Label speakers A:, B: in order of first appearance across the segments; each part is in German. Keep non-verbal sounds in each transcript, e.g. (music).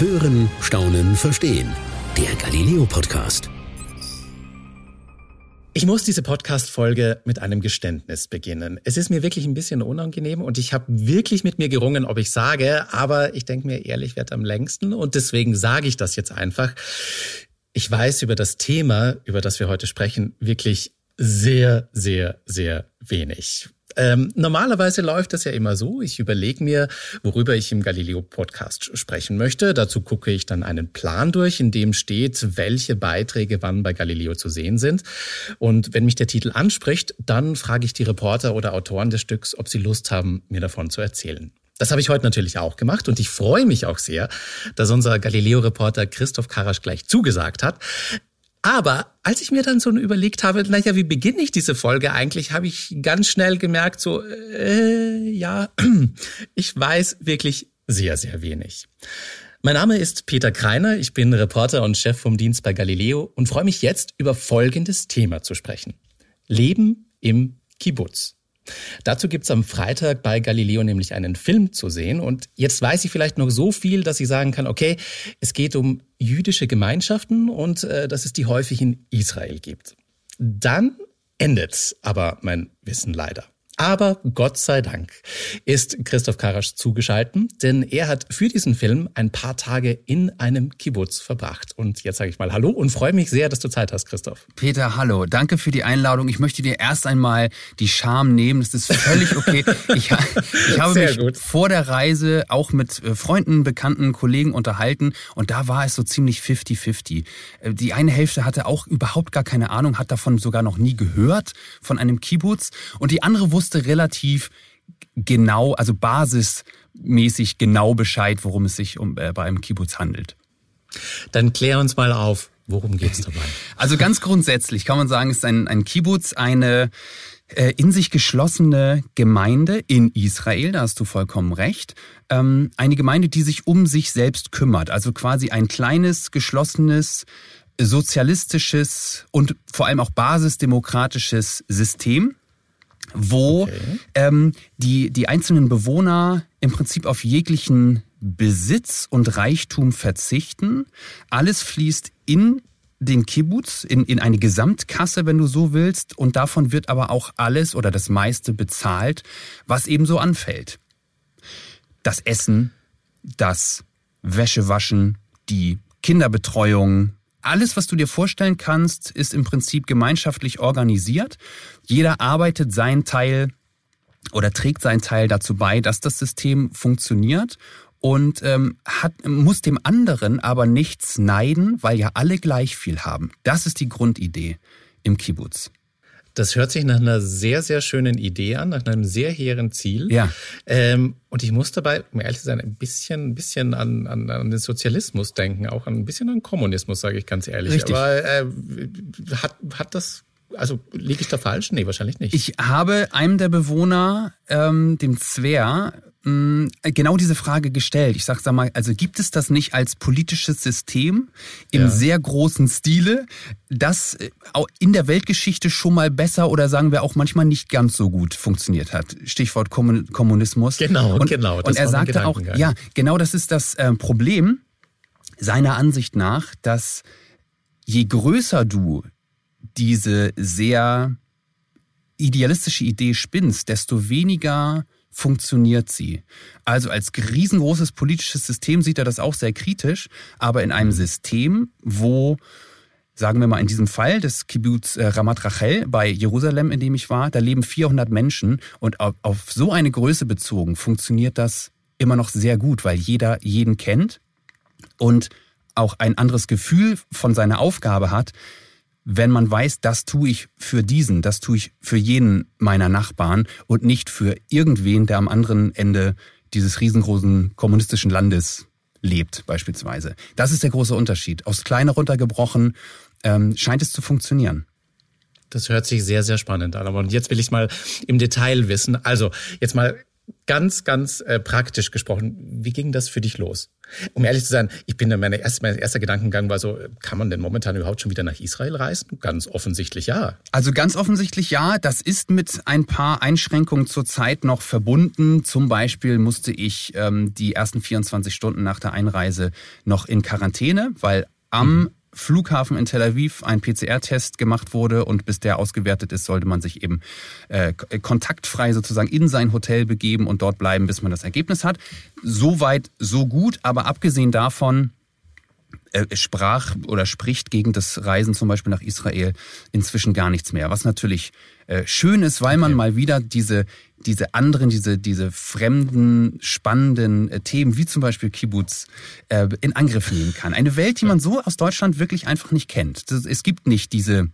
A: Hören, Staunen, Verstehen. Der Galileo Podcast.
B: Ich muss diese Podcast-Folge mit einem Geständnis beginnen. Es ist mir wirklich ein bisschen unangenehm und ich habe wirklich mit mir gerungen, ob ich sage, aber ich denke mir, ehrlich wird am längsten und deswegen sage ich das jetzt einfach. Ich weiß über das Thema, über das wir heute sprechen, wirklich sehr, sehr, sehr wenig. Ähm, normalerweise läuft das ja immer so. Ich überlege mir, worüber ich im Galileo-Podcast sprechen möchte. Dazu gucke ich dann einen Plan durch, in dem steht, welche Beiträge wann bei Galileo zu sehen sind. Und wenn mich der Titel anspricht, dann frage ich die Reporter oder Autoren des Stücks, ob sie Lust haben, mir davon zu erzählen. Das habe ich heute natürlich auch gemacht und ich freue mich auch sehr, dass unser Galileo-Reporter Christoph Karasch gleich zugesagt hat. Aber als ich mir dann so überlegt habe, naja, wie beginne ich diese Folge eigentlich, habe ich ganz schnell gemerkt, so, äh, ja, (clears throat) ich weiß wirklich sehr, sehr wenig. Mein Name ist Peter Kreiner, ich bin Reporter und Chef vom Dienst bei Galileo und freue mich jetzt über folgendes Thema zu sprechen. Leben im Kibbutz. Dazu gibt's am Freitag bei Galileo nämlich einen Film zu sehen. Und jetzt weiß ich vielleicht noch so viel, dass ich sagen kann, okay, es geht um jüdische Gemeinschaften und äh, dass es die häufig in Israel gibt. Dann endet aber mein Wissen leider. Aber Gott sei Dank ist Christoph Karasch zugeschalten, denn er hat für diesen Film ein paar Tage in einem Kibbutz verbracht. Und jetzt sage ich mal Hallo und freue mich sehr, dass du Zeit hast, Christoph.
C: Peter, hallo. Danke für die Einladung. Ich möchte dir erst einmal die Scham nehmen. Das ist völlig okay. Ich, ich habe sehr mich gut. vor der Reise auch mit äh, Freunden, Bekannten, Kollegen unterhalten und da war es so ziemlich 50-50. Äh, die eine Hälfte hatte auch überhaupt gar keine Ahnung, hat davon sogar noch nie gehört, von einem Kibbutz. Und die andere wusste, wusste relativ genau, also basismäßig genau Bescheid, worum es sich um, äh, bei einem Kibbutz handelt.
B: Dann klär uns mal auf, worum geht es (laughs) dabei?
C: Also ganz grundsätzlich kann man sagen, ist ein, ein Kibbutz eine äh, in sich geschlossene Gemeinde in Israel, da hast du vollkommen recht. Ähm, eine Gemeinde, die sich um sich selbst kümmert, also quasi ein kleines, geschlossenes, sozialistisches und vor allem auch basisdemokratisches System wo okay. ähm, die, die einzelnen Bewohner im Prinzip auf jeglichen Besitz und Reichtum verzichten. Alles fließt in den Kibbutz, in, in eine Gesamtkasse, wenn du so willst, und davon wird aber auch alles oder das meiste bezahlt, was eben so anfällt. Das Essen, das Wäschewaschen, die Kinderbetreuung, alles, was du dir vorstellen kannst, ist im Prinzip gemeinschaftlich organisiert. Jeder arbeitet seinen Teil oder trägt seinen Teil dazu bei, dass das System funktioniert und ähm, hat, muss dem anderen aber nichts neiden, weil ja alle gleich viel haben. Das ist die Grundidee im Kibbutz.
B: Das hört sich nach einer sehr, sehr schönen Idee an, nach einem sehr hehren Ziel.
C: Ja.
B: Ähm, und ich muss dabei, um ehrlich zu sein, ein bisschen, ein bisschen an, an, an den Sozialismus denken, auch ein bisschen an Kommunismus, sage ich ganz ehrlich.
C: Richtig.
B: Aber äh, hat, hat das also liege ich da falsch? Nee, wahrscheinlich nicht.
C: Ich habe einem der Bewohner, ähm, dem Zwer, genau diese Frage gestellt. Ich sag, sag mal, also gibt es das nicht als politisches System im ja. sehr großen Stile, das äh, in der Weltgeschichte schon mal besser oder sagen wir auch manchmal nicht ganz so gut funktioniert hat? Stichwort Kommunismus.
B: Genau,
C: und,
B: genau.
C: und er sagte auch, ja, genau das ist das äh, Problem seiner Ansicht nach, dass je größer du diese sehr idealistische Idee spinnst, desto weniger funktioniert sie. Also als riesengroßes politisches System sieht er das auch sehr kritisch, aber in einem System, wo sagen wir mal in diesem Fall des Kibbutz äh, Ramat Rachel bei Jerusalem, in dem ich war, da leben 400 Menschen und auf, auf so eine Größe bezogen funktioniert das immer noch sehr gut, weil jeder jeden kennt und auch ein anderes Gefühl von seiner Aufgabe hat, wenn man weiß, das tue ich für diesen, das tue ich für jeden meiner Nachbarn und nicht für irgendwen, der am anderen Ende dieses riesengroßen kommunistischen Landes lebt, beispielsweise. Das ist der große Unterschied. Aufs Kleine runtergebrochen ähm, scheint es zu funktionieren.
B: Das hört sich sehr, sehr spannend an. Und jetzt will ich mal im Detail wissen. Also, jetzt mal ganz, ganz äh, praktisch gesprochen, wie ging das für dich los? Um ehrlich zu sein, ich bin meine erste, mein erster Gedankengang war so, kann man denn momentan überhaupt schon wieder nach Israel reisen? Ganz offensichtlich ja.
C: Also ganz offensichtlich ja. Das ist mit ein paar Einschränkungen zurzeit noch verbunden. Zum Beispiel musste ich ähm, die ersten 24 Stunden nach der Einreise noch in Quarantäne, weil am mhm. Flughafen in Tel Aviv ein PCR-Test gemacht wurde und bis der ausgewertet ist, sollte man sich eben äh, kontaktfrei sozusagen in sein Hotel begeben und dort bleiben, bis man das Ergebnis hat. Soweit, so gut, aber abgesehen davon äh, sprach oder spricht gegen das Reisen zum Beispiel nach Israel inzwischen gar nichts mehr. Was natürlich äh, schön ist, weil man mal wieder diese, diese anderen, diese, diese fremden, spannenden äh, Themen, wie zum Beispiel Kibbutz, äh, in Angriff nehmen kann. Eine Welt, die man so aus Deutschland wirklich einfach nicht kennt. Es gibt nicht diese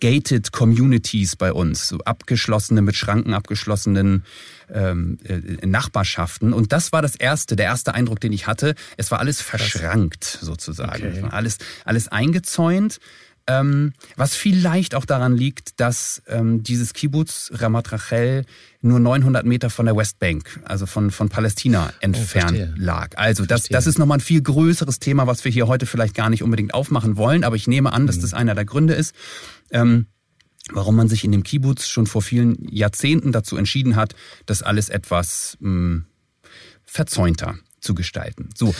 C: gated Communities bei uns, so abgeschlossene, mit Schranken abgeschlossenen ähm, äh, Nachbarschaften. Und das war das erste, der erste Eindruck, den ich hatte. Es war alles verschrankt sozusagen. Okay. Alles, alles eingezäunt. Ähm, was vielleicht auch daran liegt, dass ähm, dieses Kibbutz Ramat Rachel nur 900 Meter von der Westbank, also von, von Palästina entfernt oh, lag. Also das, das ist nochmal ein viel größeres Thema, was wir hier heute vielleicht gar nicht unbedingt aufmachen wollen, aber ich nehme an, dass mhm. das einer der Gründe ist. Ähm, warum man sich in dem Kibbutz schon vor vielen Jahrzehnten dazu entschieden hat, das alles etwas mh, hm, verzäunter zu gestalten. So.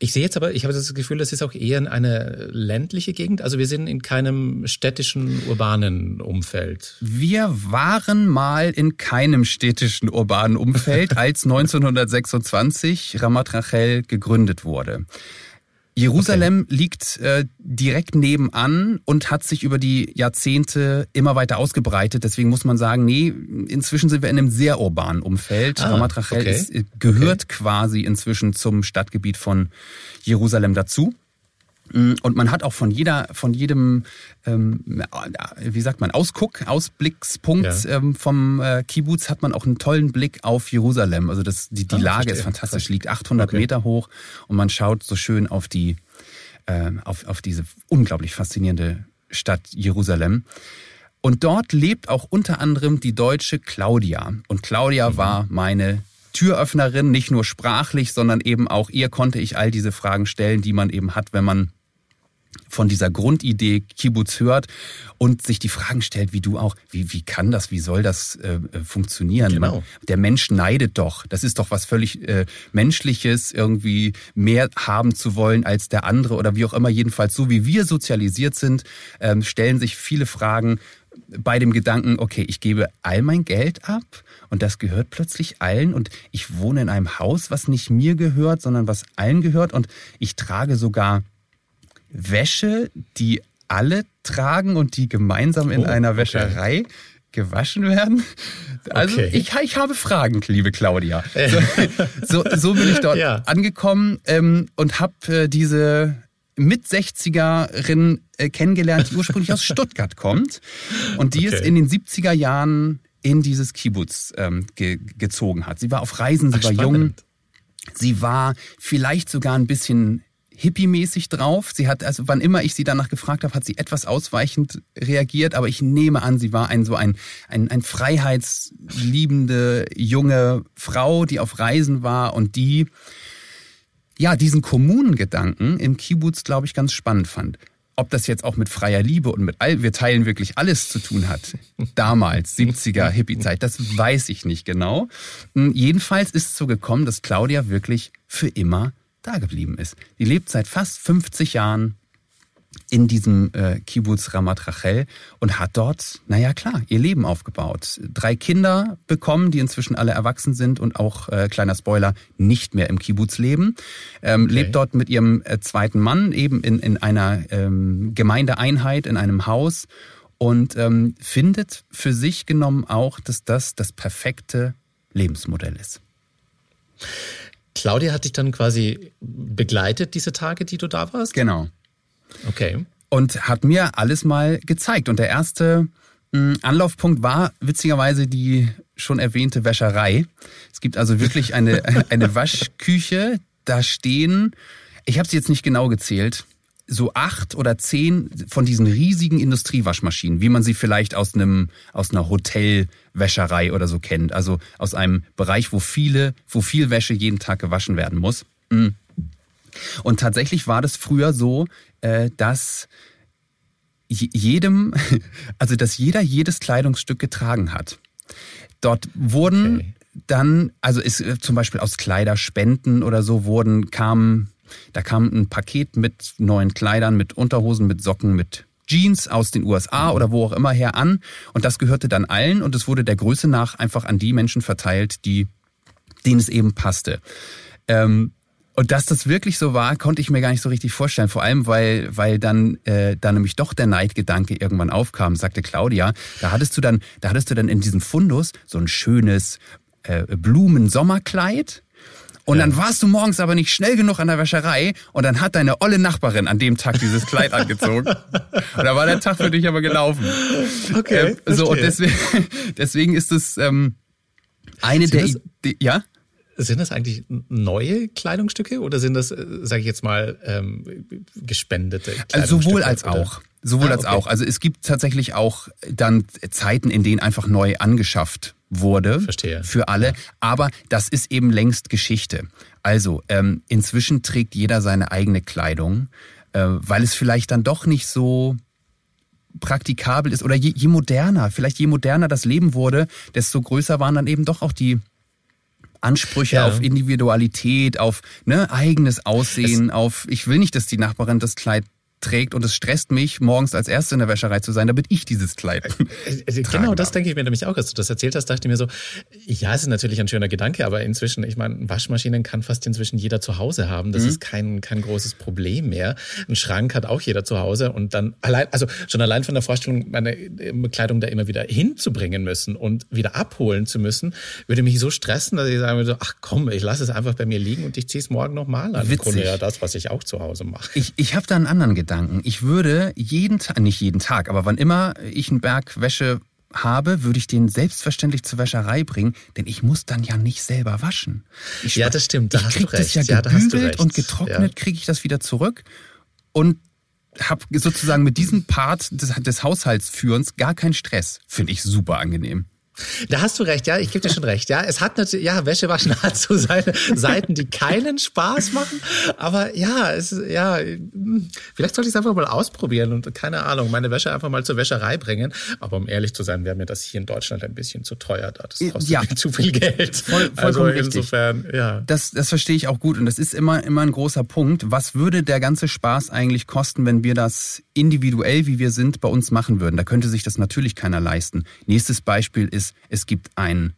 B: Ich sehe jetzt aber, ich habe das Gefühl, das ist auch eher eine ländliche Gegend. Also wir sind in keinem städtischen, urbanen Umfeld.
C: Wir waren mal in keinem städtischen, urbanen Umfeld, (laughs) als 1926 Ramat Rachel gegründet wurde. Jerusalem okay. liegt äh, direkt nebenan und hat sich über die Jahrzehnte immer weiter ausgebreitet. Deswegen muss man sagen, nee, inzwischen sind wir in einem sehr urbanen Umfeld. Ah, Ramat Rachel okay. ist, äh, gehört okay. quasi inzwischen zum Stadtgebiet von Jerusalem dazu. Mm, und man hat auch von jeder, von jedem, ähm, wie sagt man, Ausguck, Ausblickspunkt ja. ähm, vom äh, Kibbutz hat man auch einen tollen Blick auf Jerusalem. Also das, die, die ah, Lage ist fantastisch, liegt 800 okay. Meter hoch und man schaut so schön auf die, äh, auf, auf diese unglaublich faszinierende Stadt Jerusalem. Und dort lebt auch unter anderem die deutsche Claudia. Und Claudia mhm. war meine Türöffnerin, nicht nur sprachlich, sondern eben auch ihr konnte ich all diese Fragen stellen, die man eben hat, wenn man von dieser Grundidee Kibbutz hört und sich die Fragen stellt, wie du auch, wie, wie kann das, wie soll das äh, funktionieren? Genau. Man, der Mensch neidet doch. Das ist doch was völlig äh, Menschliches, irgendwie mehr haben zu wollen als der andere oder wie auch immer. Jedenfalls so wie wir sozialisiert sind, ähm, stellen sich viele Fragen bei dem Gedanken, okay, ich gebe all mein Geld ab und das gehört plötzlich allen und ich wohne in einem Haus, was nicht mir gehört, sondern was allen gehört und ich trage sogar Wäsche, die alle tragen und die gemeinsam in oh, einer Wäscherei okay. gewaschen werden. Also okay. ich, ich habe Fragen, liebe Claudia. So, so, so bin ich dort ja. angekommen ähm, und habe äh, diese mit 60erin äh, kennengelernt, die ursprünglich aus Stuttgart kommt und die okay. es in den 70er Jahren in dieses Kibbutz ähm, ge gezogen hat. Sie war auf Reisen, sie Ach, war spannend. jung, sie war vielleicht sogar ein bisschen hippie-mäßig drauf. Sie hat, also wann immer ich sie danach gefragt habe, hat sie etwas ausweichend reagiert, aber ich nehme an, sie war ein so ein, ein, ein freiheitsliebende junge Frau, die auf Reisen war und die ja diesen Kommunengedanken im Kibbutz, glaube ich, ganz spannend fand. Ob das jetzt auch mit freier Liebe und mit all, wir teilen wirklich alles zu tun hat, damals, 70er Hippie-Zeit, das weiß ich nicht genau. Hm, jedenfalls ist es so gekommen, dass Claudia wirklich für immer da geblieben ist. Die lebt seit fast 50 Jahren in diesem äh, Kibbutz Ramat Rachel und hat dort, naja klar, ihr Leben aufgebaut. Drei Kinder bekommen, die inzwischen alle erwachsen sind und auch, äh, kleiner Spoiler, nicht mehr im Kibbutz leben. Ähm, okay. Lebt dort mit ihrem äh, zweiten Mann eben in, in einer ähm, Gemeindeeinheit, in einem Haus und ähm, findet für sich genommen auch, dass das das perfekte Lebensmodell ist.
B: Claudia hat dich dann quasi begleitet, diese Tage, die du da warst?
C: Genau.
B: Okay.
C: Und hat mir alles mal gezeigt. Und der erste hm, Anlaufpunkt war witzigerweise die schon erwähnte Wäscherei. Es gibt also wirklich eine, (laughs) eine Waschküche. Da stehen, ich habe sie jetzt nicht genau gezählt, so acht oder zehn von diesen riesigen Industriewaschmaschinen, wie man sie vielleicht aus einem aus einer Hotelwäscherei oder so kennt, also aus einem Bereich, wo viele, wo viel Wäsche jeden Tag gewaschen werden muss. Mm. Und tatsächlich war das früher so, äh, dass jedem, (laughs) also dass jeder jedes Kleidungsstück getragen hat. Dort wurden okay. dann, also ist äh, zum Beispiel aus Kleiderspenden oder so wurden, kamen da kam ein Paket mit neuen Kleidern, mit Unterhosen, mit Socken, mit Jeans aus den USA oder wo auch immer her an. Und das gehörte dann allen und es wurde der Größe nach einfach an die Menschen verteilt, die, denen es eben passte. Ähm, und dass das wirklich so war, konnte ich mir gar nicht so richtig vorstellen. Vor allem, weil, weil dann, äh, dann nämlich doch der Neidgedanke irgendwann aufkam, sagte Claudia. Da hattest du dann, da hattest du dann in diesem Fundus so ein schönes äh, Blumen-Sommerkleid und ja. dann warst du morgens aber nicht schnell genug an der Wäscherei und dann hat deine olle Nachbarin an dem Tag dieses Kleid angezogen. Und da war der Tag für dich aber gelaufen.
B: Okay.
C: Äh, so, und deswegen, (laughs) deswegen ist es ähm, eine sind der, das, die, ja?
B: Sind das eigentlich neue Kleidungsstücke oder sind das, äh, sage ich jetzt mal, ähm, gespendete
C: Kleidungsstücke? Also sowohl als oder? auch. Sowohl ah, als auch. Also es gibt tatsächlich auch dann Zeiten, in denen einfach neu angeschafft wurde
B: Verstehe.
C: für alle. Aber das ist eben längst Geschichte. Also ähm, inzwischen trägt jeder seine eigene Kleidung, äh, weil es vielleicht dann doch nicht so praktikabel ist oder je, je moderner, vielleicht je moderner das Leben wurde, desto größer waren dann eben doch auch die Ansprüche ja. auf Individualität, auf ne, eigenes Aussehen, es auf ich will nicht, dass die Nachbarin das Kleid trägt und es stresst mich, morgens als Erste in der Wäscherei zu sein, damit ich dieses Kleid.
B: Äh, äh, (laughs) genau, das denke ich mir nämlich auch, als du das erzählt hast, dachte ich mir so, ja, es ist natürlich ein schöner Gedanke, aber inzwischen, ich meine, Waschmaschinen kann fast inzwischen jeder zu Hause haben. Das mhm. ist kein, kein großes Problem mehr. Ein Schrank hat auch jeder zu Hause und dann allein, also schon allein von der Vorstellung, meine Kleidung da immer wieder hinzubringen müssen und wieder abholen zu müssen, würde mich so stressen, dass ich sagen würde, ach komm, ich lasse es einfach bei mir liegen und ich ziehe es morgen nochmal an. Witzig. Im Grunde ja das, was ich auch zu Hause mache.
C: Ich, ich habe da einen anderen Gedanken. Gedanken. Ich würde jeden Tag, nicht jeden Tag, aber wann immer ich einen Berg Wäsche habe, würde ich den selbstverständlich zur Wäscherei bringen, denn ich muss dann ja nicht selber waschen. Ich
B: ja, das stimmt. Da
C: ich kriege das ja gebügelt ja, und getrocknet, ja. kriege ich das wieder zurück und habe sozusagen mit diesem Part des, des Haushaltsführens gar keinen Stress. Finde ich super angenehm.
B: Da hast du recht, ja, ich gebe dir schon recht. Ja, es hat natürlich, ja, Wäschewaschen (laughs) hat so seine Seiten, die keinen Spaß machen. Aber ja, es ja, vielleicht sollte ich es einfach mal ausprobieren und keine Ahnung, meine Wäsche einfach mal zur Wäscherei bringen. Aber um ehrlich zu sein, wäre mir das hier in Deutschland ein bisschen zu teuer. Da. Das kostet ja. (laughs) zu viel Geld.
C: Voll, also insofern, richtig. ja. Das, das verstehe ich auch gut und das ist immer, immer ein großer Punkt. Was würde der ganze Spaß eigentlich kosten, wenn wir das individuell, wie wir sind, bei uns machen würden? Da könnte sich das natürlich keiner leisten. Nächstes Beispiel ist es gibt ein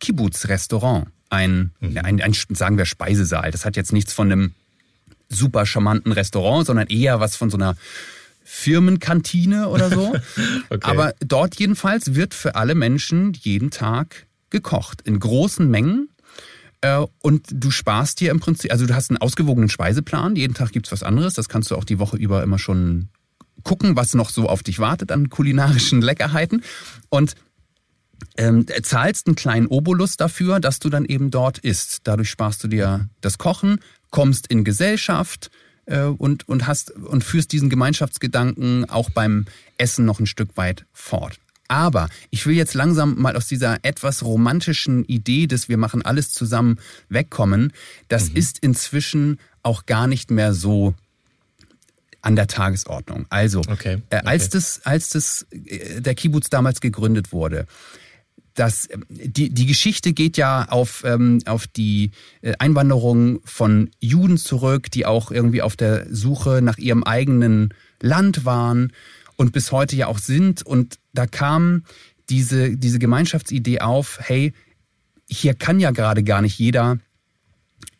C: Kibbutz-Restaurant, ein, mhm. ein, ein, sagen wir, Speisesaal. Das hat jetzt nichts von einem super charmanten Restaurant, sondern eher was von so einer Firmenkantine oder so. (laughs) okay. Aber dort jedenfalls wird für alle Menschen jeden Tag gekocht. In großen Mengen. Äh, und du sparst dir im Prinzip, also du hast einen ausgewogenen Speiseplan, jeden Tag gibt's was anderes, das kannst du auch die Woche über immer schon gucken, was noch so auf dich wartet an kulinarischen Leckerheiten. Und ähm, zahlst einen kleinen Obolus dafür, dass du dann eben dort isst. Dadurch sparst du dir das Kochen, kommst in Gesellschaft äh, und, und, hast, und führst diesen Gemeinschaftsgedanken auch beim Essen noch ein Stück weit fort. Aber ich will jetzt langsam mal aus dieser etwas romantischen Idee, dass wir machen alles zusammen wegkommen. Das mhm. ist inzwischen auch gar nicht mehr so an der Tagesordnung. Also,
B: okay.
C: Äh, als das, als das äh, der Kibbutz damals gegründet wurde, das, die, die Geschichte geht ja auf, ähm, auf die äh, Einwanderung von Juden zurück, die auch irgendwie auf der Suche nach ihrem eigenen Land waren und bis heute ja auch sind. Und da kam diese, diese Gemeinschaftsidee auf, hey, hier kann ja gerade gar nicht jeder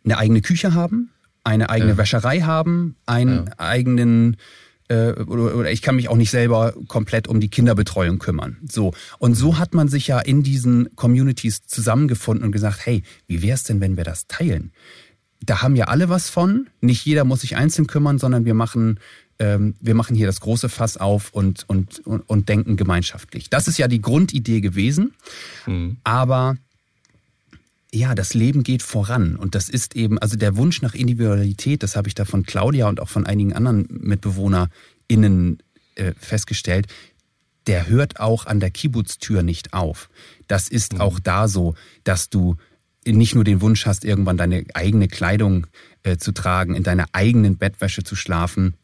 C: eine eigene Küche haben, eine eigene ja. Wäscherei haben, einen ja. eigenen äh, oder, oder ich kann mich auch nicht selber komplett um die Kinderbetreuung kümmern. So. Und so hat man sich ja in diesen Communities zusammengefunden und gesagt, hey, wie wäre es denn, wenn wir das teilen? Da haben ja alle was von. Nicht jeder muss sich einzeln kümmern, sondern wir machen ähm, wir machen hier das große Fass auf und, und, und, und denken gemeinschaftlich. Das ist ja die Grundidee gewesen. Mhm. Aber ja, das Leben geht voran. Und das ist eben, also der Wunsch nach Individualität, das habe ich da von Claudia und auch von einigen anderen MitbewohnerInnen äh, festgestellt, der hört auch an der Kibbutz-Tür nicht auf. Das ist mhm. auch da so, dass du nicht nur den Wunsch hast, irgendwann deine eigene Kleidung äh, zu tragen, in deiner eigenen Bettwäsche zu schlafen,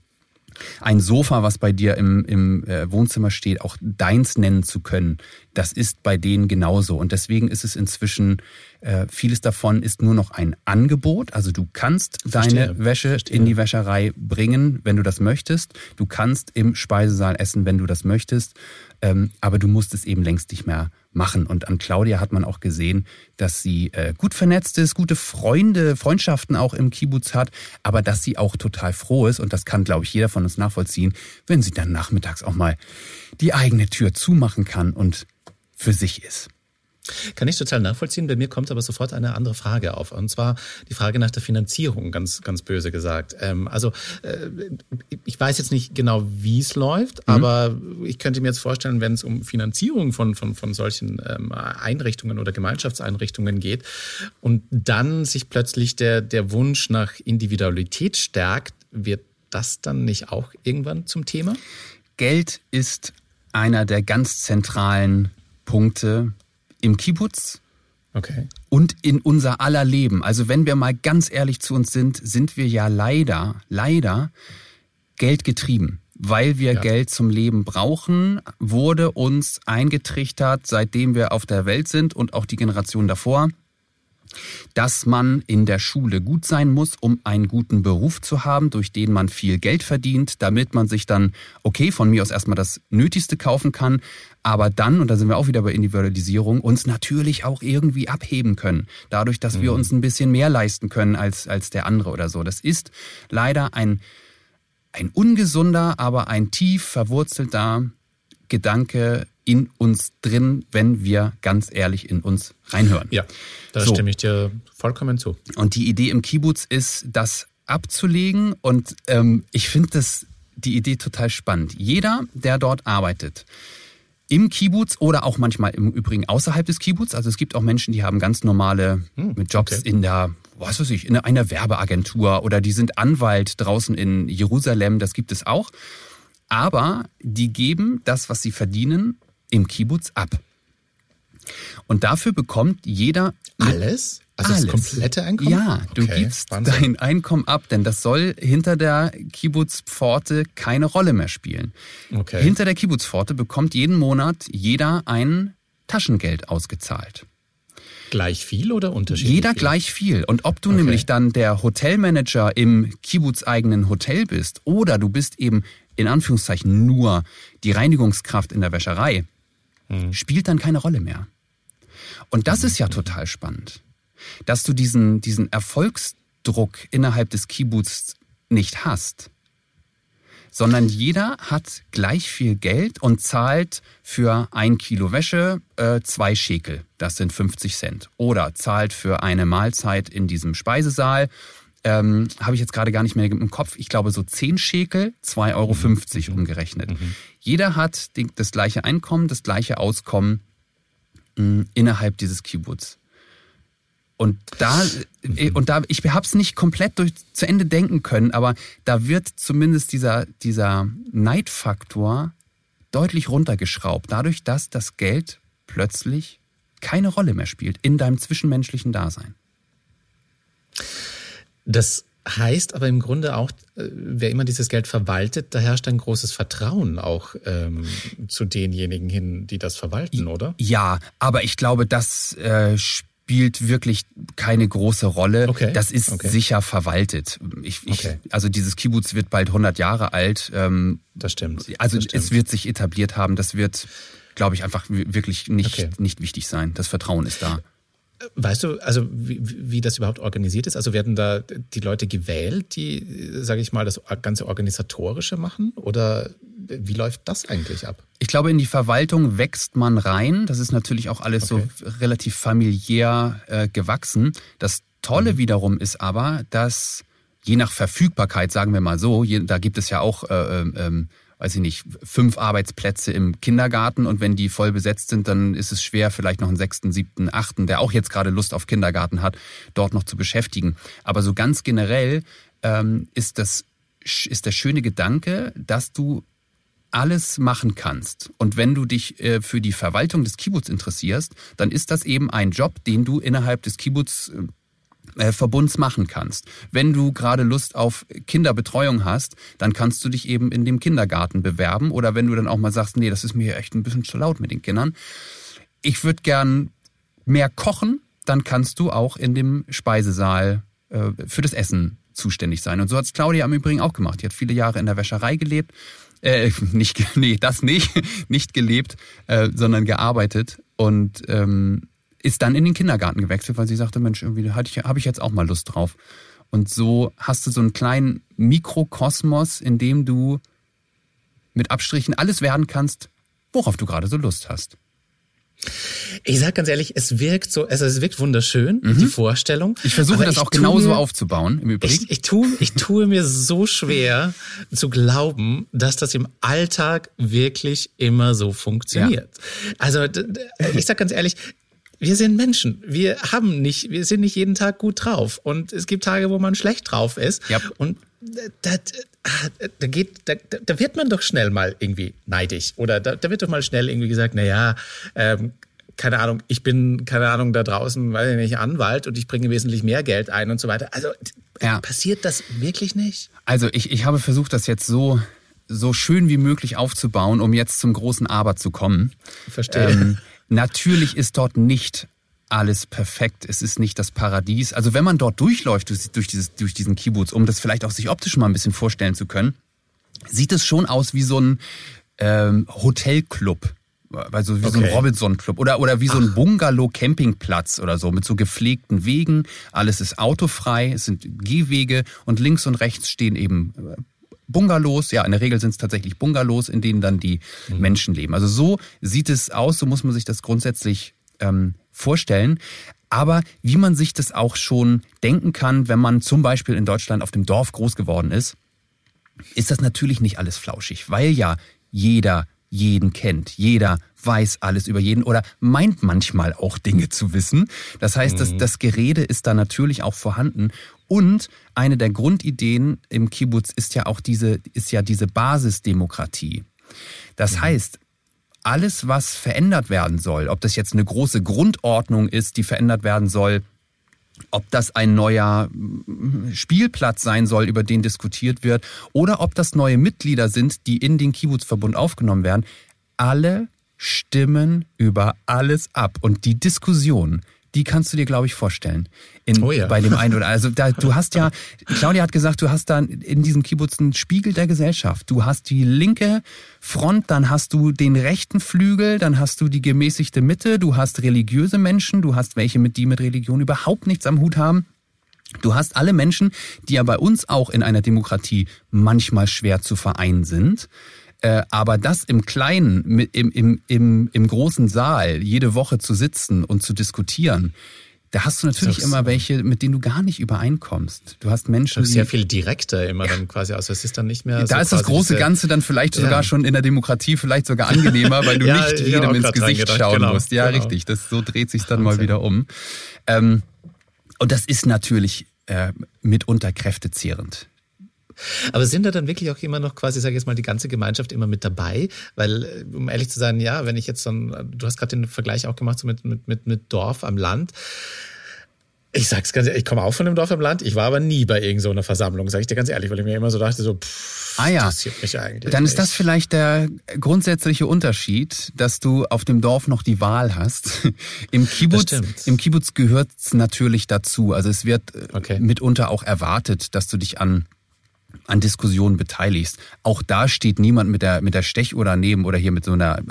C: ein Sofa, was bei dir im, im äh, Wohnzimmer steht, auch deins nennen zu können, das ist bei denen genauso. Und deswegen ist es inzwischen, äh, vieles davon ist nur noch ein Angebot. Also du kannst Verstehe. deine Wäsche Verstehe. in die Wäscherei bringen, wenn du das möchtest. Du kannst im Speisesaal essen, wenn du das möchtest. Ähm, aber du musst es eben längst nicht mehr machen. Und an Claudia hat man auch gesehen, dass sie äh, gut vernetzt ist, gute Freunde, Freundschaften auch im Kibbutz hat, aber dass sie auch total froh ist, und das kann, glaube ich, jeder von uns nachvollziehen, wenn sie dann nachmittags auch mal die eigene Tür zumachen kann und für sich ist.
B: Kann ich total nachvollziehen. Bei mir kommt aber sofort eine andere Frage auf. Und zwar die Frage nach der Finanzierung, ganz, ganz böse gesagt. Ähm, also äh, ich weiß jetzt nicht genau, wie es läuft, mhm. aber ich könnte mir jetzt vorstellen, wenn es um Finanzierung von, von, von solchen ähm, Einrichtungen oder Gemeinschaftseinrichtungen geht und dann sich plötzlich der, der Wunsch nach Individualität stärkt, wird das dann nicht auch irgendwann zum Thema?
C: Geld ist einer der ganz zentralen Punkte im Kibbutz okay. und in unser aller Leben. Also wenn wir mal ganz ehrlich zu uns sind, sind wir ja leider, leider Geld getrieben. Weil wir ja. Geld zum Leben brauchen, wurde uns eingetrichtert, seitdem wir auf der Welt sind und auch die Generation davor, dass man in der Schule gut sein muss, um einen guten Beruf zu haben, durch den man viel Geld verdient, damit man sich dann, okay, von mir aus erstmal das Nötigste kaufen kann, aber dann, und da sind wir auch wieder bei Individualisierung, uns natürlich auch irgendwie abheben können. Dadurch, dass mhm. wir uns ein bisschen mehr leisten können als, als der andere oder so. Das ist leider ein, ein ungesunder, aber ein tief verwurzelter Gedanke in uns drin, wenn wir ganz ehrlich in uns reinhören.
B: Ja, da so. stimme ich dir vollkommen zu.
C: Und die Idee im Kibbutz ist, das abzulegen. Und ähm, ich finde das die Idee total spannend. Jeder, der dort arbeitet, im Kibbutz oder auch manchmal im Übrigen außerhalb des Kibbutz. Also es gibt auch Menschen, die haben ganz normale hm, Jobs okay. in der, was weiß ich, in einer Werbeagentur oder die sind Anwalt draußen in Jerusalem. Das gibt es auch. Aber die geben das, was sie verdienen, im Kibbutz ab. Und dafür bekommt jeder
B: alles? Also Alles. das komplette Einkommen?
C: Ja, du okay, gibst Wahnsinn. dein Einkommen ab, denn das soll hinter der Kibbutzpforte keine Rolle mehr spielen. Okay. Hinter der Kibbutzpforte bekommt jeden Monat jeder ein Taschengeld ausgezahlt.
B: Gleich viel oder unterschiedlich?
C: Jeder
B: viel?
C: gleich viel. Und ob du okay. nämlich dann der Hotelmanager im Kibbutz-eigenen Hotel bist oder du bist eben in Anführungszeichen nur die Reinigungskraft in der Wäscherei, hm. spielt dann keine Rolle mehr. Und das ist ja total spannend, dass du diesen, diesen Erfolgsdruck innerhalb des Kibbutz nicht hast, sondern jeder hat gleich viel Geld und zahlt für ein Kilo Wäsche äh, zwei Schekel, das sind 50 Cent. Oder zahlt für eine Mahlzeit in diesem Speisesaal ähm, habe ich jetzt gerade gar nicht mehr im Kopf, ich glaube so 10 Schekel, 2,50 Euro mhm. umgerechnet. Mhm. Jeder hat das gleiche Einkommen, das gleiche Auskommen mh, innerhalb dieses Kibbutz. Und da, äh, und da, ich habe es nicht komplett durch, zu Ende denken können, aber da wird zumindest dieser, dieser Neidfaktor deutlich runtergeschraubt, dadurch, dass das Geld plötzlich keine Rolle mehr spielt in deinem zwischenmenschlichen Dasein.
B: Das heißt aber im Grunde auch, äh, wer immer dieses Geld verwaltet, da herrscht ein großes Vertrauen auch ähm, zu denjenigen hin, die das verwalten, oder?
C: Ja, aber ich glaube, das äh, spielt wirklich keine große Rolle. Okay. Das ist okay. sicher verwaltet. Ich, ich, okay. Also dieses Kibbutz wird bald 100 Jahre alt.
B: Ähm, das stimmt.
C: Also
B: das stimmt.
C: es wird sich etabliert haben. Das wird, glaube ich, einfach wirklich nicht, nicht wichtig sein. Das Vertrauen ist da.
B: Weißt du, also wie, wie das überhaupt organisiert ist? Also werden da die Leute gewählt, die, sage ich mal, das ganze Organisatorische machen? Oder wie läuft das eigentlich ab?
C: Ich glaube, in die Verwaltung wächst man rein. Das ist natürlich auch alles okay. so relativ familiär äh, gewachsen. Das Tolle mhm. wiederum ist aber, dass je nach Verfügbarkeit, sagen wir mal so, je, da gibt es ja auch äh, ähm, ähm weiß ich nicht, fünf Arbeitsplätze im Kindergarten und wenn die voll besetzt sind, dann ist es schwer, vielleicht noch einen sechsten, siebten, achten, der auch jetzt gerade Lust auf Kindergarten hat, dort noch zu beschäftigen. Aber so ganz generell ähm, ist das ist der schöne Gedanke, dass du alles machen kannst. Und wenn du dich äh, für die Verwaltung des Kibbutz interessierst, dann ist das eben ein Job, den du innerhalb des Kibbutz äh, Verbunds machen kannst. Wenn du gerade Lust auf Kinderbetreuung hast, dann kannst du dich eben in dem Kindergarten bewerben oder wenn du dann auch mal sagst, nee, das ist mir echt ein bisschen zu laut mit den Kindern. Ich würde gern mehr kochen, dann kannst du auch in dem Speisesaal äh, für das Essen zuständig sein. Und so hat es Claudia im Übrigen auch gemacht. Die hat viele Jahre in der Wäscherei gelebt. Äh, (laughs) nicht, nee, das nicht, (laughs) nicht gelebt, äh, sondern gearbeitet und ähm, ist dann in den Kindergarten gewechselt, weil sie sagte, Mensch, irgendwie ich, habe ich jetzt auch mal Lust drauf. Und so hast du so einen kleinen Mikrokosmos, in dem du mit Abstrichen alles werden kannst, worauf du gerade so Lust hast.
B: Ich sag ganz ehrlich, es wirkt so, also es wirkt wunderschön, mhm. die Vorstellung.
C: Ich versuche das auch genauso mir, aufzubauen, im Übrigen.
B: Ich, ich, tue, ich tue mir so schwer zu glauben, dass das im Alltag wirklich immer so funktioniert. Ja. Also ich sag ganz ehrlich, wir sind Menschen. Wir haben nicht, wir sind nicht jeden Tag gut drauf. Und es gibt Tage, wo man schlecht drauf ist.
C: Ja.
B: Und da, da geht, da, da wird man doch schnell mal irgendwie neidisch. Oder da, da wird doch mal schnell irgendwie gesagt, na ja, ähm, keine Ahnung, ich bin, keine Ahnung, da draußen, weiß ich nicht, Anwalt und ich bringe wesentlich mehr Geld ein und so weiter. Also ja. passiert das wirklich nicht?
C: Also ich, ich habe versucht, das jetzt so, so schön wie möglich aufzubauen, um jetzt zum großen Aber zu kommen.
B: Verstehe. Ähm, (laughs)
C: natürlich ist dort nicht alles perfekt. Es ist nicht das Paradies. Also wenn man dort durchläuft durch, dieses, durch diesen Kibbutz, um das vielleicht auch sich optisch mal ein bisschen vorstellen zu können, sieht es schon aus wie so ein ähm, Hotelclub. Also wie okay. so ein Robinson-Club oder, oder wie so ein Bungalow-Campingplatz oder so mit so gepflegten Wegen. Alles ist autofrei, es sind Gehwege und links und rechts stehen eben äh, Bungalows. Ja, in der Regel sind es tatsächlich Bungalows, in denen dann die mhm. Menschen leben. Also so sieht es aus, so muss man sich das grundsätzlich ähm, vorstellen. Aber wie man sich das auch schon denken kann, wenn man zum Beispiel in Deutschland auf dem Dorf groß geworden ist, ist das natürlich nicht alles flauschig, weil ja jeder jeden kennt. Jeder weiß alles über jeden oder meint manchmal auch Dinge zu wissen. Das heißt, mhm. das, das Gerede ist da natürlich auch vorhanden. Und eine der Grundideen im Kibbutz ist ja auch diese, ist ja diese Basisdemokratie. Das mhm. heißt, alles, was verändert werden soll, ob das jetzt eine große Grundordnung ist, die verändert werden soll, ob das ein neuer Spielplatz sein soll, über den diskutiert wird, oder ob das neue Mitglieder sind, die in den Kibbutzverbund aufgenommen werden, alle stimmen über alles ab. Und die Diskussion die kannst du dir, glaube ich, vorstellen. In, oh ja. Bei dem einen oder also da, du hast ja, Claudia hat gesagt, du hast da in diesem Kibbutz einen Spiegel der Gesellschaft. Du hast die linke Front, dann hast du den rechten Flügel, dann hast du die gemäßigte Mitte, du hast religiöse Menschen, du hast welche, mit die mit Religion überhaupt nichts am Hut haben. Du hast alle Menschen, die ja bei uns auch in einer Demokratie manchmal schwer zu vereinen sind. Äh, aber das im Kleinen, im, im, im, im großen Saal jede Woche zu sitzen und zu diskutieren, da hast du natürlich immer welche, mit denen du gar nicht übereinkommst. Du hast Menschen,
B: das ist sehr viel direkter immer ja. dann quasi aus. Es ist dann nicht mehr.
C: Da
B: so
C: ist das große Ganze dann vielleicht ja. sogar schon in der Demokratie vielleicht sogar angenehmer, weil du (laughs) ja, nicht jedem ins Gesicht schauen genau, musst. Ja, genau. richtig. Das so dreht sich dann Wahnsinn. mal wieder um. Ähm, und das ist natürlich äh, mitunter kräftezehrend.
B: Aber sind da dann wirklich auch immer noch quasi, sage ich jetzt mal, die ganze Gemeinschaft immer mit dabei? Weil, äh, um ehrlich zu sein, ja, wenn ich jetzt so du hast gerade den Vergleich auch gemacht so mit, mit, mit, mit Dorf am Land. Ich sag's ganz ehrlich, ich komme auch von einem Dorf am Land. Ich war aber nie bei irgendeiner so Versammlung, sage ich dir ganz ehrlich, weil ich mir immer so dachte, so, pff,
C: ah, ja. interessiert mich eigentlich. Dann ist das vielleicht der grundsätzliche Unterschied, dass du auf dem Dorf noch die Wahl hast. (laughs) Im Kibbutz, im Kibbutz gehört's natürlich dazu. Also es wird äh, okay. mitunter auch erwartet, dass du dich an an Diskussionen beteiligst. Auch da steht niemand mit der, mit der Stechuhr daneben oder hier mit so einer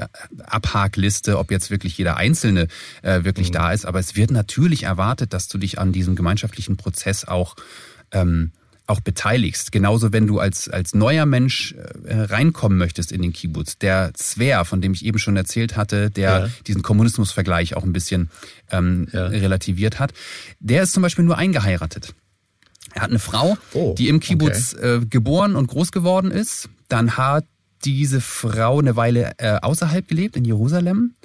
C: Abhakliste, ob jetzt wirklich jeder Einzelne äh, wirklich mhm. da ist. Aber es wird natürlich erwartet, dass du dich an diesem gemeinschaftlichen Prozess auch ähm, auch beteiligst. Genauso, wenn du als, als neuer Mensch äh, reinkommen möchtest in den Kibbutz. Der Zwer, von dem ich eben schon erzählt hatte, der ja. diesen Kommunismusvergleich auch ein bisschen ähm, ja. relativiert hat, der ist zum Beispiel nur eingeheiratet. Er hat eine Frau, oh, die im Kibbutz okay. äh, geboren und groß geworden ist. Dann hat diese Frau eine Weile äh, außerhalb gelebt, in Jerusalem,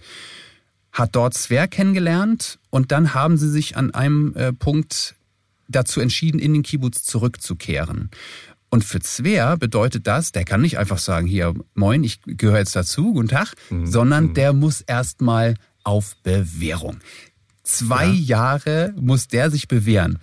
C: hat dort Sver kennengelernt und dann haben sie sich an einem äh, Punkt dazu entschieden, in den Kibbutz zurückzukehren. Und für Zwer bedeutet das, der kann nicht einfach sagen, hier, moin, ich gehöre jetzt dazu, guten Tag, mhm. sondern mhm. der muss erstmal auf Bewährung. Zwei ja. Jahre muss der sich bewähren.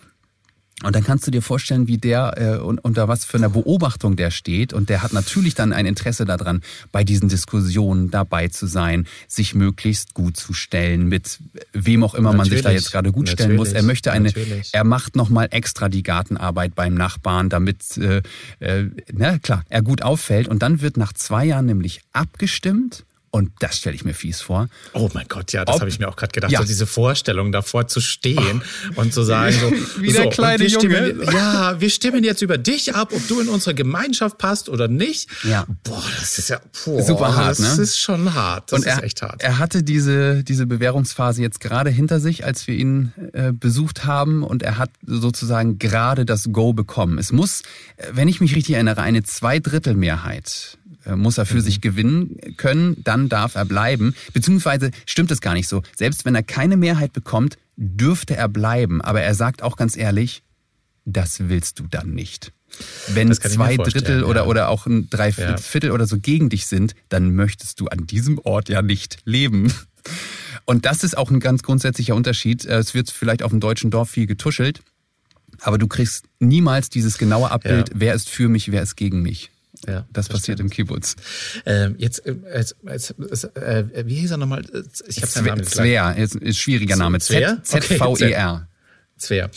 C: Und dann kannst du dir vorstellen, wie der äh, und unter was für einer Beobachtung der steht. Und der hat natürlich dann ein Interesse daran, bei diesen Diskussionen dabei zu sein, sich möglichst gut zu stellen, mit wem auch immer natürlich, man sich da jetzt gerade gut stellen muss. Er möchte eine, natürlich. er macht nochmal extra die Gartenarbeit beim Nachbarn, damit, äh, äh, na klar, er gut auffällt. Und dann wird nach zwei Jahren nämlich abgestimmt und das stelle ich mir fies vor.
B: Oh mein Gott, ja, das habe ich mir auch gerade gedacht. Ja. So diese Vorstellung davor zu stehen oh. (laughs) und zu sagen, so, (laughs)
C: wie der so, kleine
B: wir
C: Junge.
B: Stimmen, (laughs) ja, wir stimmen jetzt über dich ab, ob du in unsere Gemeinschaft passt oder nicht.
C: Ja.
B: Boah, das ist ja boah,
C: super hart.
B: Das
C: ne?
B: ist schon hart. Das
C: und er,
B: ist echt hart.
C: Er hatte diese, diese Bewährungsphase jetzt gerade hinter sich, als wir ihn äh, besucht haben und er hat sozusagen gerade das Go bekommen. Es muss, wenn ich mich richtig erinnere, eine Zweidrittelmehrheit äh, muss er für mhm. sich gewinnen können, dann darf er bleiben. Beziehungsweise stimmt es gar nicht so. Selbst wenn er keine Mehrheit bekommt, dürfte er bleiben. Aber er sagt auch ganz ehrlich, das willst du dann nicht. Wenn zwei Drittel ja. oder, oder auch ein Dreiviertel ja. oder so gegen dich sind, dann möchtest du an diesem Ort ja nicht leben. Und das ist auch ein ganz grundsätzlicher Unterschied. Äh, es wird vielleicht auf dem deutschen Dorf viel getuschelt, aber du kriegst niemals dieses genaue Abbild, ja. wer ist für mich, wer ist gegen mich. Ja, das passiert im Kibbutz.
B: Ähm, jetzt, äh, jetzt, jetzt äh, wie hieß er nochmal?
C: Ich habe seinen Namen Zwer, ist, ist schwieriger Name. Z-V-E-R.
B: Zwer.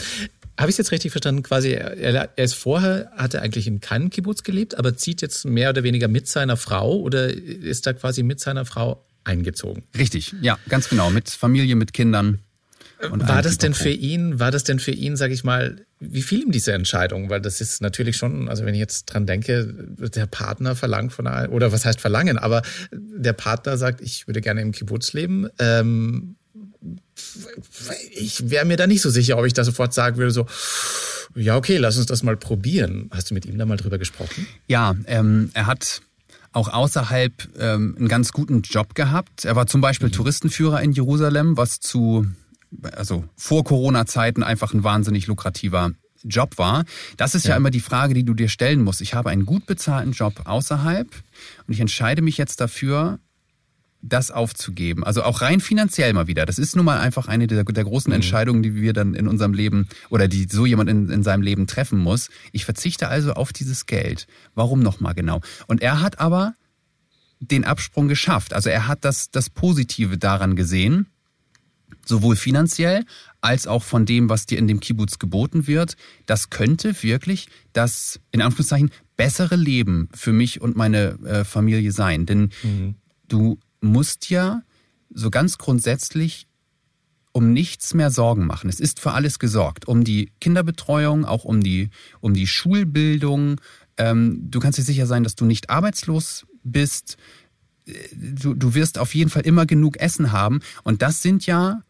B: Habe ich es jetzt richtig verstanden? Quasi, er, er ist vorher, hat er eigentlich in keinem Kibbutz gelebt, aber zieht jetzt mehr oder weniger mit seiner Frau oder ist er quasi mit seiner Frau eingezogen?
C: Richtig, ja, ganz genau. Mit Familie, mit Kindern.
B: War das denn für ihn, war das denn für ihn, sag ich mal, wie fiel ihm diese Entscheidung? Weil das ist natürlich schon, also wenn ich jetzt dran denke, der Partner verlangt von einer, oder was heißt verlangen, aber der Partner sagt, ich würde gerne im Kibbutz leben. Ähm, ich wäre mir da nicht so sicher, ob ich da sofort sagen würde, so, ja, okay, lass uns das mal probieren. Hast du mit ihm da mal drüber gesprochen?
C: Ja, ähm, er hat auch außerhalb ähm, einen ganz guten Job gehabt. Er war zum Beispiel mhm. Touristenführer in Jerusalem, was zu also vor Corona-Zeiten einfach ein wahnsinnig lukrativer Job war. Das ist ja. ja. immer die Frage, die du dir stellen musst. Ich habe einen gut bezahlten Job außerhalb und ich entscheide mich jetzt dafür, das aufzugeben. Also auch rein finanziell mal wieder. Das ist nun mal einfach eine der, der großen mhm. Entscheidungen, die wir dann in unserem Leben oder die so jemand in, in seinem Leben treffen muss. Ich verzichte also auf dieses Geld. Warum nochmal genau? Und er hat aber den Absprung geschafft. Also er hat das, das Positive daran gesehen sowohl finanziell als auch von dem, was dir in dem Kibbutz geboten wird. Das könnte wirklich das, in Anführungszeichen, bessere Leben für mich und meine äh, Familie sein. Denn mhm. du musst ja so ganz grundsätzlich um nichts mehr Sorgen machen. Es ist für alles gesorgt. Um die Kinderbetreuung, auch um die, um die Schulbildung. Ähm, du kannst dir sicher sein, dass du nicht arbeitslos bist. Du, du wirst auf jeden Fall immer genug Essen haben. Und das sind ja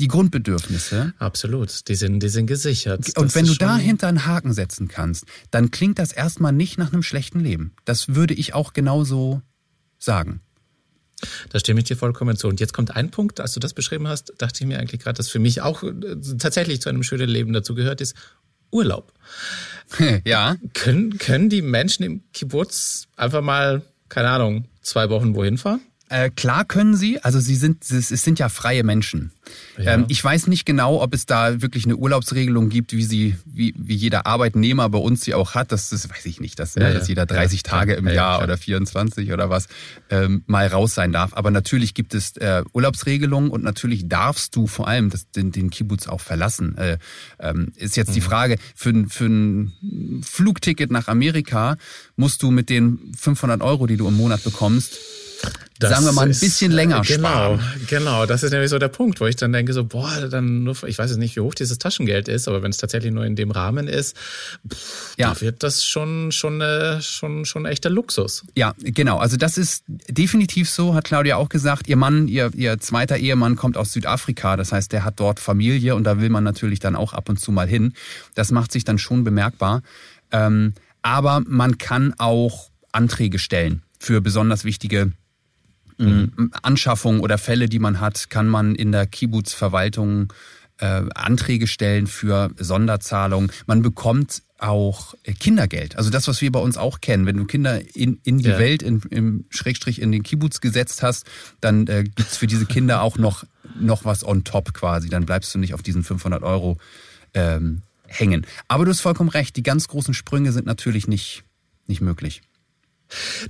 C: die Grundbedürfnisse.
B: Absolut, die sind, die sind gesichert.
C: Und das wenn du dahinter einen Haken setzen kannst, dann klingt das erstmal nicht nach einem schlechten Leben. Das würde ich auch genauso sagen.
B: Da stimme ich dir vollkommen zu. Und jetzt kommt ein Punkt, als du das beschrieben hast, dachte ich mir eigentlich gerade, dass für mich auch äh, tatsächlich zu einem schönen Leben dazu gehört, ist Urlaub. (laughs)
C: ja.
B: Können, können die Menschen im Kibbutz einfach mal, keine Ahnung, zwei Wochen wohin fahren?
C: Äh, klar können sie, also sie sind, es sind ja freie Menschen. Ja. Ähm, ich weiß nicht genau, ob es da wirklich eine Urlaubsregelung gibt, wie sie, wie, wie jeder Arbeitnehmer bei uns sie auch hat. Das, das weiß ich nicht, dass, ja, dass jeder 30 ja, Tage im Jahr oder 24 oder was ähm, mal raus sein darf. Aber natürlich gibt es äh, Urlaubsregelungen und natürlich darfst du vor allem das, den, den Kibbutz auch verlassen. Äh, ähm, ist jetzt mhm. die Frage, für, für ein Flugticket nach Amerika musst du mit den 500 Euro, die du im Monat bekommst, das sagen wir mal, ein bisschen länger
B: genau,
C: sparen.
B: Genau, das ist nämlich so der Punkt, wo ich dann denke so, boah, dann nur, ich weiß jetzt nicht, wie hoch dieses Taschengeld ist, aber wenn es tatsächlich nur in dem Rahmen ist, pff, ja. da wird das schon schon äh, schon schon echter Luxus.
C: Ja, genau. Also das ist definitiv so, hat Claudia auch gesagt. Ihr Mann, ihr ihr zweiter Ehemann kommt aus Südafrika, das heißt, der hat dort Familie und da will man natürlich dann auch ab und zu mal hin. Das macht sich dann schon bemerkbar. Ähm, aber man kann auch Anträge stellen für besonders wichtige mhm. Anschaffungen oder Fälle, die man hat, kann man in der Kibbutz-Verwaltung äh, Anträge stellen für Sonderzahlungen. Man bekommt auch äh, Kindergeld. Also das, was wir bei uns auch kennen. Wenn du Kinder in, in die ja. Welt, in, im Schrägstrich in den Kibbutz gesetzt hast, dann äh, gibt's für diese Kinder auch noch, noch was on top quasi. Dann bleibst du nicht auf diesen 500 Euro ähm, hängen. Aber du hast vollkommen recht, die ganz großen Sprünge sind natürlich nicht, nicht möglich.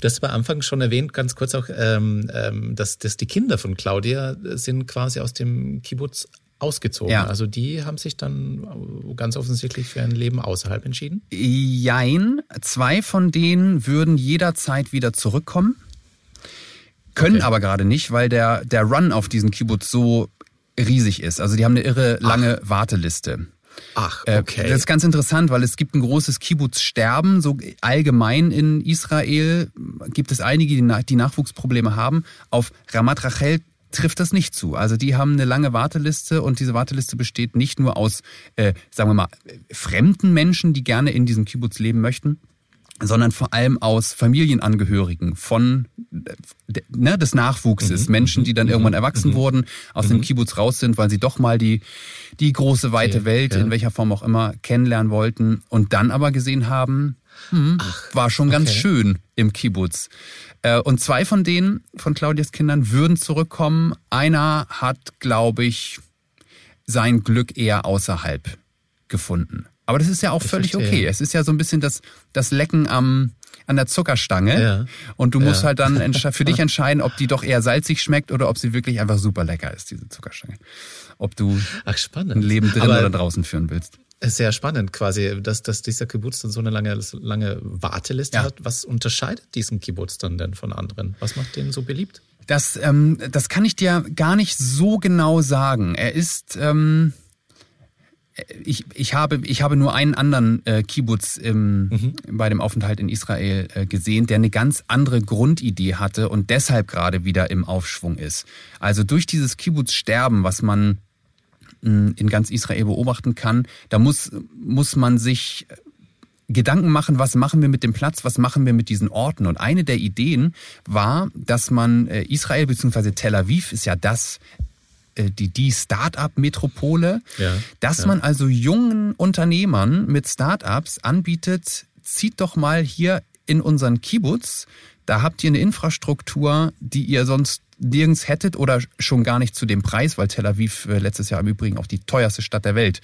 B: Du hast am Anfang schon erwähnt, ganz kurz auch, ähm, ähm, dass, dass die Kinder von Claudia sind quasi aus dem Kibbutz ausgezogen. Ja. Also die haben sich dann ganz offensichtlich für ein Leben außerhalb entschieden?
C: Jein. Zwei von denen würden jederzeit wieder zurückkommen, können okay. aber gerade nicht, weil der, der Run auf diesen Kibbutz so riesig ist. Also die haben eine irre lange Ach. Warteliste.
B: Ach, äh, okay.
C: Das ist ganz interessant, weil es gibt ein großes Kibbutz-Sterben. So allgemein in Israel gibt es einige, die Nachwuchsprobleme haben. Auf Ramat Rachel trifft das nicht zu. Also die haben eine lange Warteliste und diese Warteliste besteht nicht nur aus, äh, sagen wir mal, fremden Menschen, die gerne in diesem Kibbutz leben möchten, sondern vor allem aus Familienangehörigen von ne, des Nachwuchses, mhm. Menschen, die dann mhm. irgendwann erwachsen mhm. wurden, aus mhm. dem Kibbutz raus sind, weil sie doch mal die die große weite okay. Welt ja. in welcher Form auch immer kennenlernen wollten und dann aber gesehen haben, hm, Ach, war schon ganz okay. schön im Kibbutz. Äh, und zwei von denen, von Claudias Kindern, würden zurückkommen. Einer hat, glaube ich, sein Glück eher außerhalb gefunden. Aber das ist ja auch ich völlig verstehe. okay. Es ist ja so ein bisschen das, das Lecken am, an der Zuckerstange. Ja. Und du musst ja. halt dann für dich (laughs) entscheiden, ob die doch eher salzig schmeckt oder ob sie wirklich einfach super lecker ist, diese Zuckerstange. Ob du
B: Ach,
C: ein Leben drin Aber oder draußen führen willst.
B: Sehr spannend quasi, dass, dass dieser Kibbutz dann so eine lange, lange Warteliste ja. hat. Was unterscheidet diesen Kibbutz dann denn von anderen? Was macht den so beliebt?
C: Das, ähm, das kann ich dir gar nicht so genau sagen. Er ist, ähm, ich, ich, habe, ich habe nur einen anderen äh, Kibbutz im, mhm. bei dem Aufenthalt in Israel äh, gesehen, der eine ganz andere Grundidee hatte und deshalb gerade wieder im Aufschwung ist. Also durch dieses Kibbutz-Sterben, was man in ganz Israel beobachten kann. Da muss, muss man sich Gedanken machen, was machen wir mit dem Platz, was machen wir mit diesen Orten. Und eine der Ideen war, dass man äh, Israel bzw. Tel Aviv ist ja das äh, die, die Start-up-Metropole, ja, dass ja. man also jungen Unternehmern mit Start-ups anbietet, zieht doch mal hier in unseren Kibbutz, da habt ihr eine Infrastruktur, die ihr sonst nirgends hättet oder schon gar nicht zu dem Preis, weil Tel Aviv äh, letztes Jahr im Übrigen auch die teuerste Stadt der Welt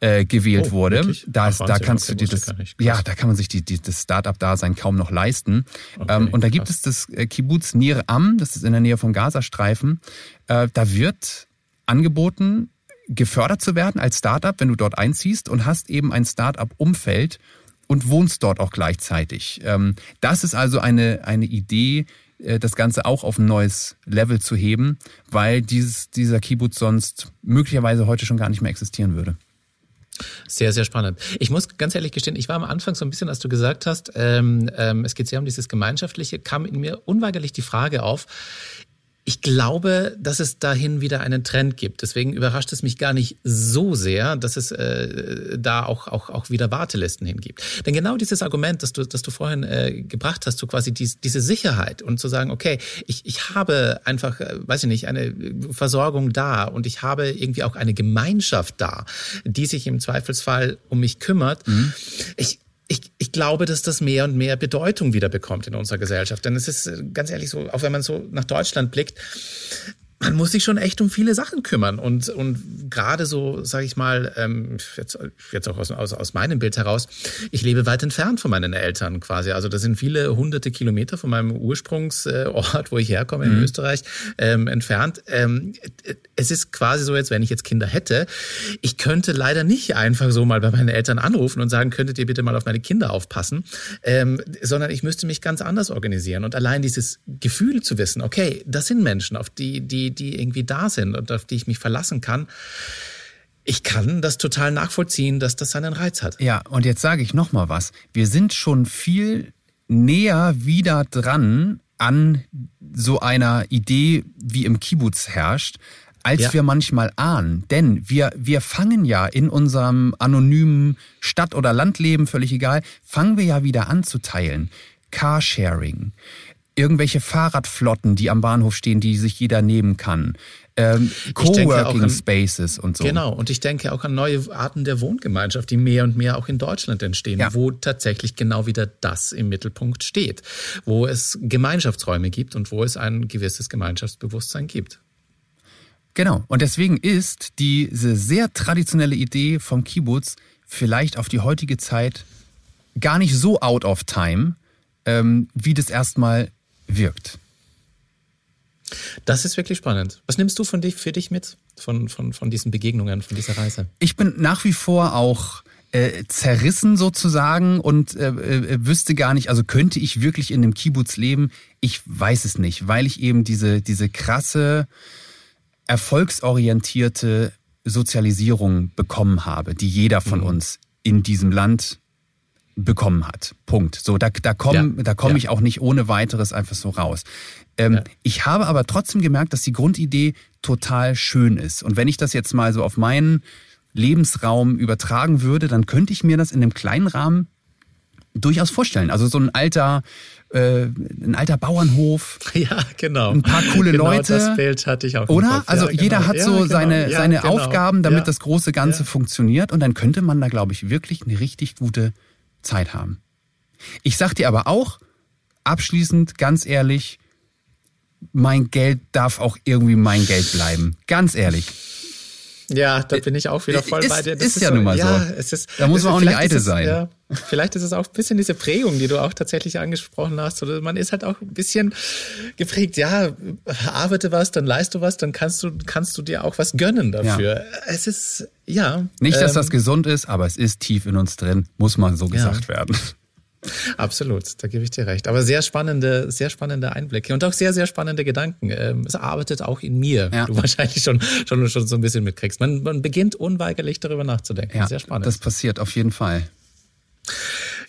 C: äh, gewählt oh, wurde. Da, ist, da kannst okay, du dir das, ja, da kann man sich die, die, das Start-up-Dasein kaum noch leisten. Okay, ähm, und da gibt es das äh, Kibbutz Nir Am, das ist in der Nähe vom Gazastreifen. Äh, da wird angeboten, gefördert zu werden als Startup, wenn du dort einziehst und hast eben ein Startup-Umfeld und wohnst dort auch gleichzeitig. Ähm, das ist also eine, eine Idee, äh, das Ganze auch auf ein neues Level zu heben, weil dieses, dieser Kibbutz sonst möglicherweise heute schon gar nicht mehr existieren würde.
B: Sehr, sehr spannend. Ich muss ganz ehrlich gestehen, ich war am Anfang so ein bisschen, als du gesagt hast, ähm, ähm, es geht sehr um dieses Gemeinschaftliche, kam in mir unweigerlich die Frage auf, ich glaube, dass es dahin wieder einen Trend gibt. Deswegen überrascht es mich gar nicht so sehr, dass es äh, da auch, auch, auch wieder Wartelisten hingibt. Denn genau dieses Argument, das du, das du vorhin äh, gebracht hast, so quasi dies, diese Sicherheit und zu sagen, okay, ich, ich habe einfach, äh, weiß ich nicht, eine Versorgung da und ich habe irgendwie auch eine Gemeinschaft da, die sich im Zweifelsfall um mich kümmert. Mhm. Ich, ich, ich glaube, dass das mehr und mehr Bedeutung wieder bekommt in unserer Gesellschaft. Denn es ist äh, ganz ehrlich so, auch wenn man so nach Deutschland blickt, man muss sich schon echt um viele Sachen kümmern. Und, und gerade so, sage ich mal, ähm, jetzt, jetzt auch aus, aus, aus meinem Bild heraus, ich lebe weit entfernt von meinen Eltern quasi. Also das sind viele hunderte Kilometer von meinem Ursprungsort, wo ich herkomme in mhm. Österreich, ähm, entfernt. Ähm, es ist quasi so, jetzt wenn ich jetzt Kinder hätte, ich könnte leider nicht einfach so mal bei meinen Eltern anrufen und sagen, könntet ihr bitte mal auf meine Kinder aufpassen, ähm, sondern ich müsste mich ganz anders organisieren. Und allein dieses Gefühl zu wissen, okay, das sind Menschen, auf die, die die, irgendwie da sind und auf die ich mich verlassen kann. Ich kann das total nachvollziehen, dass das seinen Reiz hat.
C: Ja, und jetzt sage ich noch mal was. Wir sind schon viel näher wieder dran an so einer Idee, wie im Kibbutz herrscht, als ja. wir manchmal ahnen. Denn wir, wir fangen ja in unserem anonymen Stadt- oder Landleben, völlig egal, fangen wir ja wieder an zu teilen. Carsharing, irgendwelche Fahrradflotten, die am Bahnhof stehen, die sich jeder nehmen kann, ähm, Coworking an, Spaces und so.
B: Genau, und ich denke auch an neue Arten der Wohngemeinschaft, die mehr und mehr auch in Deutschland entstehen, ja. wo tatsächlich genau wieder das im Mittelpunkt steht, wo es Gemeinschaftsräume gibt und wo es ein gewisses Gemeinschaftsbewusstsein gibt.
C: Genau, und deswegen ist diese sehr traditionelle Idee vom Kibbutz vielleicht auf die heutige Zeit gar nicht so out of time, ähm, wie das erstmal wirkt.
B: Das ist wirklich spannend. Was nimmst du von dich, für dich mit, von, von, von diesen Begegnungen, von dieser Reise?
C: Ich bin nach wie vor auch äh, zerrissen sozusagen und äh, äh, wüsste gar nicht, also könnte ich wirklich in einem Kibbutz leben? Ich weiß es nicht, weil ich eben diese, diese krasse, erfolgsorientierte Sozialisierung bekommen habe, die jeder von mhm. uns in diesem Land bekommen hat. Punkt. So, da, da komme ja. da komm ja. ich auch nicht ohne weiteres einfach so raus. Ähm, ja. Ich habe aber trotzdem gemerkt, dass die Grundidee total schön ist. Und wenn ich das jetzt mal so auf meinen Lebensraum übertragen würde, dann könnte ich mir das in einem kleinen Rahmen durchaus vorstellen. Also so ein alter, äh, ein alter Bauernhof. (laughs)
B: Ja, genau.
C: Ein paar coole
B: genau
C: Leute.
B: Das Bild hatte ich auch.
C: Oder? Also ja, jeder genau. hat so ja, seine, genau. seine genau. Aufgaben, damit das große Ganze funktioniert. Und dann könnte man da, glaube ich, wirklich eine richtig gute Zeit haben. Ich sag dir aber auch, abschließend, ganz ehrlich, mein Geld darf auch irgendwie mein Geld bleiben. Ganz ehrlich.
B: Ja, da bin ich auch wieder voll
C: ist,
B: bei dir.
C: Das ist, ist ja so, nun mal ja, so. Es ist,
B: da muss man auch nicht eitel sein. Ja, vielleicht ist es auch ein bisschen diese Prägung, die du auch tatsächlich angesprochen hast. Oder man ist halt auch ein bisschen geprägt, ja, arbeite was, dann leist du was, dann kannst du, kannst du dir auch was gönnen dafür. Ja. Es ist, ja.
C: Nicht, dass ähm, das gesund ist, aber es ist tief in uns drin, muss mal so gesagt werden. (laughs)
B: Absolut, da gebe ich dir recht. Aber sehr spannende, sehr spannende Einblicke und auch sehr, sehr spannende Gedanken. Ähm, es arbeitet auch in mir, ja. du wahrscheinlich schon, schon, schon so ein bisschen mitkriegst. Man, man beginnt unweigerlich darüber nachzudenken. Ja, sehr spannend.
C: Das passiert auf jeden Fall.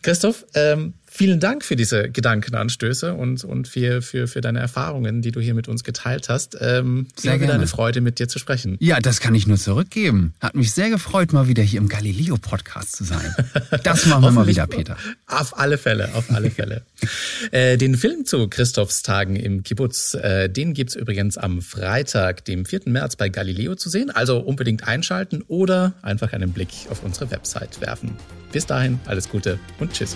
B: Christoph, ähm, Vielen Dank für diese Gedankenanstöße und, und für, für, für deine Erfahrungen, die du hier mit uns geteilt hast. Ähm, sehr gerne. eine Freude, mit dir zu sprechen.
C: Ja, das kann ich nur zurückgeben. Hat mich sehr gefreut, mal wieder hier im Galileo-Podcast zu sein. Das machen wir mal wieder, Peter.
B: Auf alle Fälle, auf alle Fälle. (laughs) äh, den Film zu Christophs Tagen im Kibbutz, äh, den gibt's übrigens am Freitag, dem 4. März bei Galileo zu sehen. Also unbedingt einschalten oder einfach einen Blick auf unsere Website werfen. Bis dahin, alles Gute und Tschüss.